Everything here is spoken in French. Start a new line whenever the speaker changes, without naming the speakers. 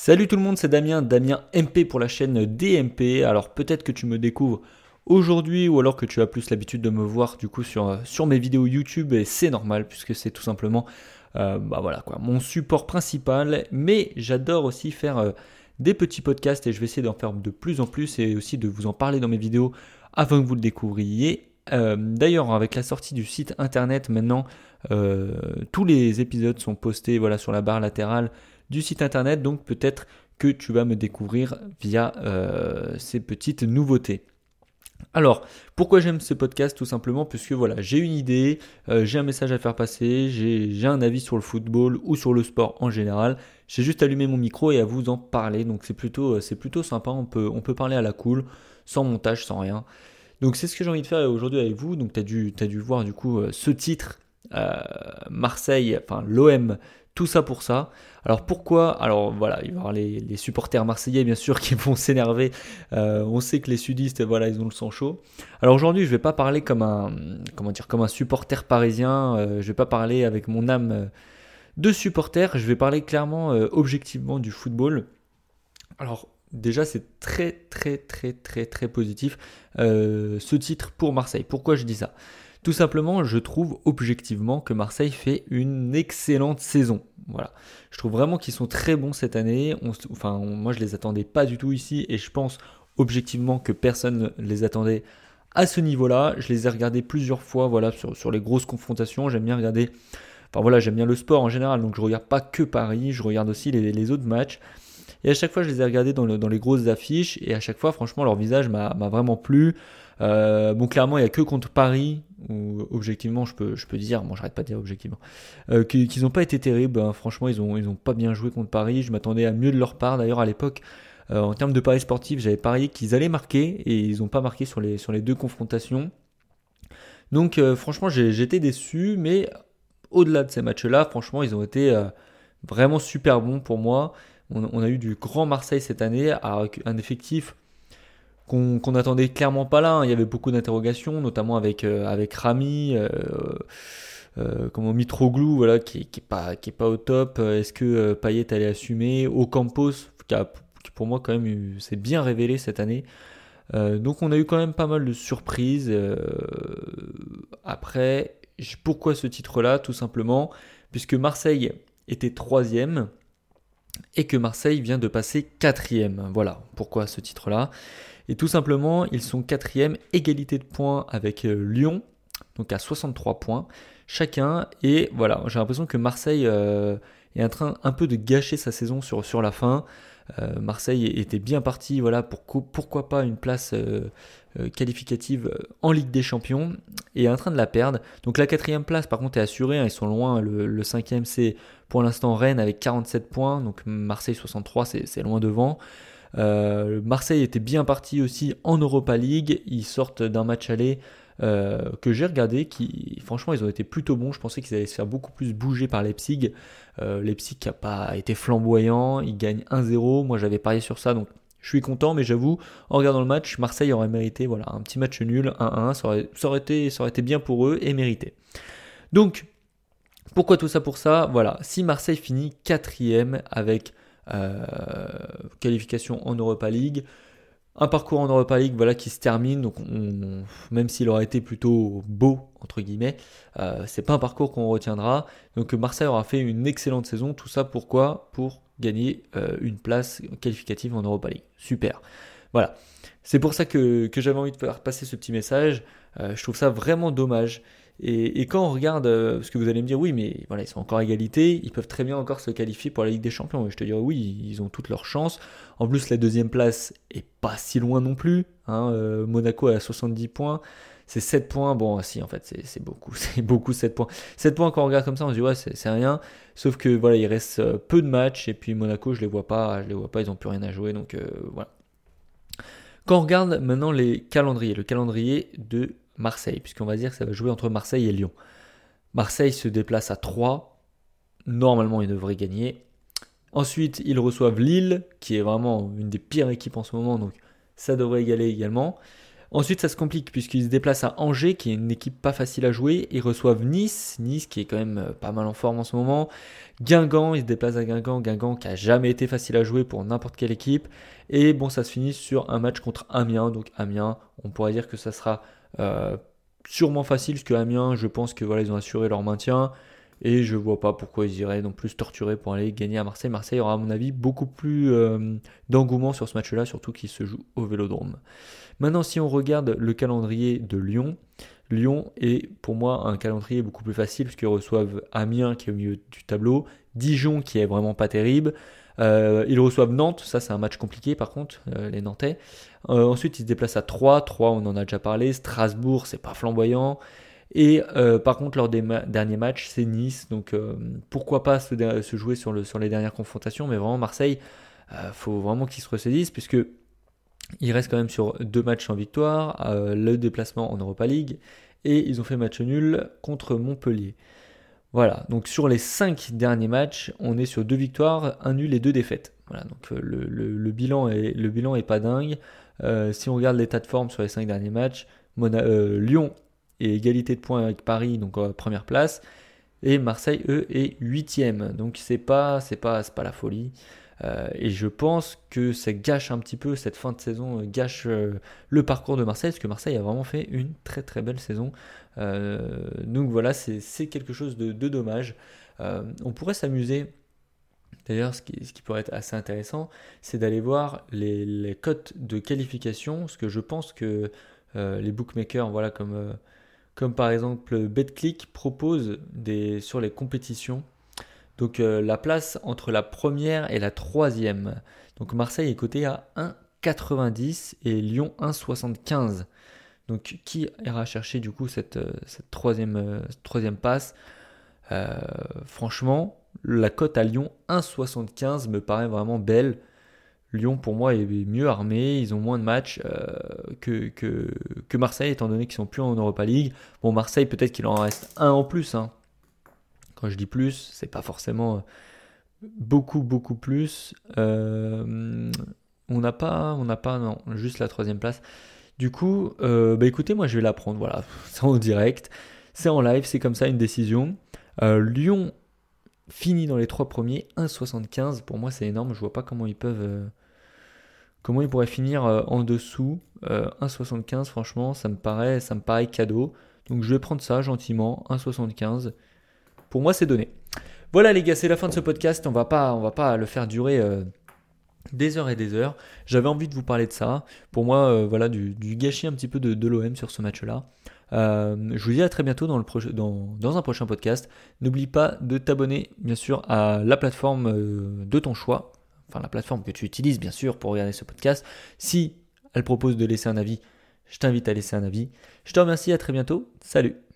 Salut tout le monde, c'est Damien, Damien MP pour la chaîne DMP. Alors peut-être que tu me découvres aujourd'hui ou alors que tu as plus l'habitude de me voir du coup sur, euh, mes vidéos YouTube et c'est normal puisque c'est tout simplement euh, bah voilà quoi, mon support principal. Mais j'adore aussi faire euh, des petits podcasts et je vais essayer d'en faire de plus en plus et aussi de vous en parler dans mes vidéos avant que vous le découvriez. D'ailleurs, avec la sortie du site internet maintenant, tous les épisodes sont postés voilà, sur la barre latérale du site internet. Donc peut-être que tu vas me découvrir via euh, ces petites nouveautés. Alors, pourquoi j'aime ce podcast? Tout simplement puisque voilà, j'ai une idée, euh, j'ai un message à faire passer, j'ai un avis sur le football ou sur le sport en général. J'ai juste allumé mon micro et à vous en parler. Donc c'est plutôt, euh, plutôt sympa. On peut, parler à la cool, sans montage, sans rien. Donc c'est ce que j'ai envie de faire aujourd'hui avec vous. Donc tu as dû voir du coup ce titre, Marseille, enfin l'OM tout ça pour ça. Alors pourquoi? Alors voilà, il va y avoir les, supporters marseillais bien sûr qui vont s'énerver. Euh, on sait que les sudistes, voilà, ils ont le sang chaud. Alors aujourd'hui, je vais pas parler comme un, comment dire, comme un supporter parisien. Je euh, je vais pas parler avec mon âme de supporter. Je vais parler clairement, euh, objectivement du football. Alors déjà, c'est très très très très très positif ce titre pour Marseille. Pourquoi je dis ça? Tout simplement, je trouve objectivement que Marseille fait une excellente saison. Voilà. Je trouve vraiment qu'ils sont très bons cette année. enfin, moi, je les attendais pas du tout ici et je pense objectivement que personne ne les attendait à ce niveau-là. Je les ai regardés plusieurs fois, voilà, sur, les grosses confrontations. J'aime bien regarder. Enfin voilà, j'aime bien le sport en général, donc je regarde pas que Paris, je regarde aussi les, autres matchs. Et à chaque fois, je les ai regardés dans, dans, les grosses affiches, et à chaque fois, franchement, leur visage m'a vraiment plu. Euh, bon, clairement, il n'y a que contre Paris, où objectivement, je peux, je dire, bon, j'arrête pas de dire objectivement, euh, qu'ils n'ont pas été terribles. Hein. Franchement, ils n'ont ils pas bien joué contre Paris. Je m'attendais à mieux de leur part. D'ailleurs, à l'époque, euh, en termes de paris sportifs, j'avais parié qu'ils allaient marquer et ils n'ont pas marqué sur les, deux confrontations. Donc, franchement, j'étais déçu, mais au-delà de ces matchs-là, franchement, ils ont été vraiment super bons pour moi. On, on, a eu du grand Marseille cette année, avec un effectif qu'on n'attendait clairement pas là. Hein. Il y avait beaucoup d'interrogations, notamment avec, euh, avec Rami, euh, euh, comment Mitroglou, voilà, qui, qui, est pas, est pas au top. Est-ce que Payet allait assumer? Ocampos, qui, qui pour moi quand même s'est bien révélé cette année. donc on a eu quand même pas mal de surprises. après, pourquoi ce titre-là Tout simplement? Puisque Marseille était troisième et que Marseille vient de passer quatrième. Voilà pourquoi ce titre-là. Et tout simplement, ils sont quatrième, égalité de points avec euh, Lyon, donc à 63 points chacun. Et voilà, j'ai l'impression que Marseille euh, est en train un peu de gâcher sa saison sur, sur la fin. Euh, Marseille était bien parti, voilà, pour, pourquoi pas une place qualificative en Ligue des Champions, et est en train de la perdre. Donc la quatrième place, par contre, est assurée, hein, ils sont loin. Le, cinquième, c'est pour l'instant Rennes avec 47 points, donc Marseille 63, c'est loin devant. Euh, Marseille était bien parti aussi en Europa League. Ils sortent d'un match aller euh, que j'ai regardé, qui franchement ils ont été plutôt bons. Je pensais qu'ils allaient se faire beaucoup plus bouger par Leipzig. Euh, Leipzig n'a pas été flamboyant, ils gagnent 1-0. Moi j'avais parié sur ça, donc je suis content, mais j'avoue, en regardant le match, Marseille aurait mérité voilà, un petit match nul, 1-1. Ça aurait, ça, aurait été, ça aurait été bien pour eux et mérité. Donc, pourquoi tout ça pour ça? Voilà, si Marseille finit quatrième avec euh, qualification en Europa League. Un parcours en Europa League voilà, qui se termine, même s'il aurait été plutôt beau, entre guillemets, euh, c'est pas un parcours qu'on retiendra. Donc Marseille aura fait une excellente saison, tout ça pourquoi? Pour gagner euh, une place qualificative en Europa League. Super. Voilà. C'est pour ça que, que j'avais envie de faire passer ce petit message. je trouve ça vraiment dommage. Et, quand on regarde, euh, parce que vous allez me dire, oui, mais voilà, ils sont encore à égalité, ils peuvent très bien encore se qualifier pour la Ligue des Champions. Je te dirais, oui, ils ont toutes leurs chances. En plus, la deuxième place est pas si loin non plus. Hein, euh, Monaco a 70 points. C'est 7 points. Bon, si, en fait, c'est beaucoup. C'est beaucoup 7 points. 7 points, quand on regarde comme ça, on se dit, ouais, c'est rien. Sauf que voilà, il reste euh, peu de matchs. Et puis Monaco, je les vois pas. Je les vois pas, ils ont plus rien à jouer. Donc voilà. Quand on regarde maintenant les calendriers, le calendrier de Marseille, puisqu'on va dire que ça va jouer entre Marseille et Lyon. Marseille se déplace à 3. Normalement, ils devraient gagner. Ensuite, ils reçoivent Lille, qui est vraiment une des pires équipes en ce moment, donc ça devrait égaler également. Ensuite, ça se complique puisqu'ils se déplacent à Angers, qui est une équipe pas facile à jouer. Ils reçoivent Nice, Nice qui est quand même euh, pas mal en forme en ce moment. Guingamp, ils se déplacent à Guingamp, Guingamp qui a jamais été facile à jouer pour n'importe quelle équipe. Et bon, ça se finit sur un match contre Amiens. Donc Amiens, on pourrait dire que ça sera euh, sûrement facile, parce que Amiens, je pense que voilà, ils ont assuré leur maintien. Et je vois pas pourquoi ils iraient non plus torturer pour aller gagner à Marseille. Marseille aura, à mon avis, beaucoup plus euh, d'engouement sur ce match-là, surtout qu'il se joue au vélodrome. Maintenant, si on regarde le calendrier de Lyon, Lyon est pour moi un calendrier beaucoup plus facile, puisqu'ils reçoivent Amiens qui est au milieu du tableau, Dijon qui est vraiment pas terrible. Euh, ils reçoivent Nantes, ça c'est un match compliqué par contre, euh, les Nantais. ensuite ils se déplacent à 3, 3 on en a déjà parlé, Strasbourg c'est pas flamboyant. Et euh, par contre, lors des derniers matchs, c'est Nice. Donc euh, pourquoi pas se, jouer sur, le, sur, les dernières confrontations. Mais vraiment, Marseille, il euh, faut vraiment qu'ils se ressaisissent puisque il reste quand même sur deux matchs en victoire, le déplacement en Europa League. Et ils ont fait match nul contre Montpellier. Voilà, donc sur les cinq derniers matchs, on est sur deux victoires, un nul et deux défaites. Voilà, donc le, bilan, est, le bilan est pas dingue. si on regarde l'état de forme sur les cinq derniers matchs, Lyon et égalité de points avec Paris, donc première place. Et Marseille, eux, est huitième. Donc c'est pas, c'est pas, pas la folie. Euh, et je pense que ça gâche un petit peu cette fin de saison, euh, gâche euh, le parcours de Marseille, parce que Marseille a vraiment fait une très très belle saison. donc voilà, c'est quelque chose de, dommage. on pourrait s'amuser. D'ailleurs, ce qui, ce qui, pourrait être assez intéressant, c'est d'aller voir les, les, cotes de qualification, parce que je pense que les bookmakers, voilà, comme comme par exemple BetClick propose des, sur les compétitions. Donc euh, la place entre la première et la troisième. Donc Marseille est coté à 1,90 et Lyon 1,75. Donc qui ira chercher du coup cette, euh, troisième, euh, troisième passe? Franchement, la cote à Lyon 1,75 me paraît vraiment belle. Lyon, pour moi, est mieux armé. Ils ont moins de matchs euh, que, que, Marseille, étant donné qu'ils sont plus en Europa League. Bon, Marseille, peut-être qu'il en reste un en plus. Hein. Quand je dis plus, c'est pas forcément euh, beaucoup, beaucoup plus. Euh, on n'a pas, on n'a pas, non, juste la troisième place. Du coup, bah écoutez, moi je vais la prendre. Voilà, c'est en direct, c'est en live, c'est comme ça une décision. Lyon finit dans les trois premiers, 1,75. Pour moi, c'est énorme. Je vois pas comment ils peuvent Comment il pourrait finir euh, en dessous 1,75 euh, franchement, ça me paraît, ça me paraît cadeau. Donc je vais prendre ça gentiment, 1,75. Pour moi, c'est donné. Voilà les gars, c'est la fin de ce podcast. On va pas, on va pas le faire durer euh, des heures et des heures. J'avais envie de vous parler de ça. Pour moi, voilà, du, gâchis un petit peu de, de l'OM sur ce match-là. Je vous dis à très bientôt dans, dans, un prochain podcast. N'oublie pas de t'abonner, bien sûr, à la plateforme de ton choix enfin la plateforme que tu utilises bien sûr pour regarder ce podcast. Si elle propose de laisser un avis, je t'invite à laisser un avis. Je te remercie, à très bientôt. Salut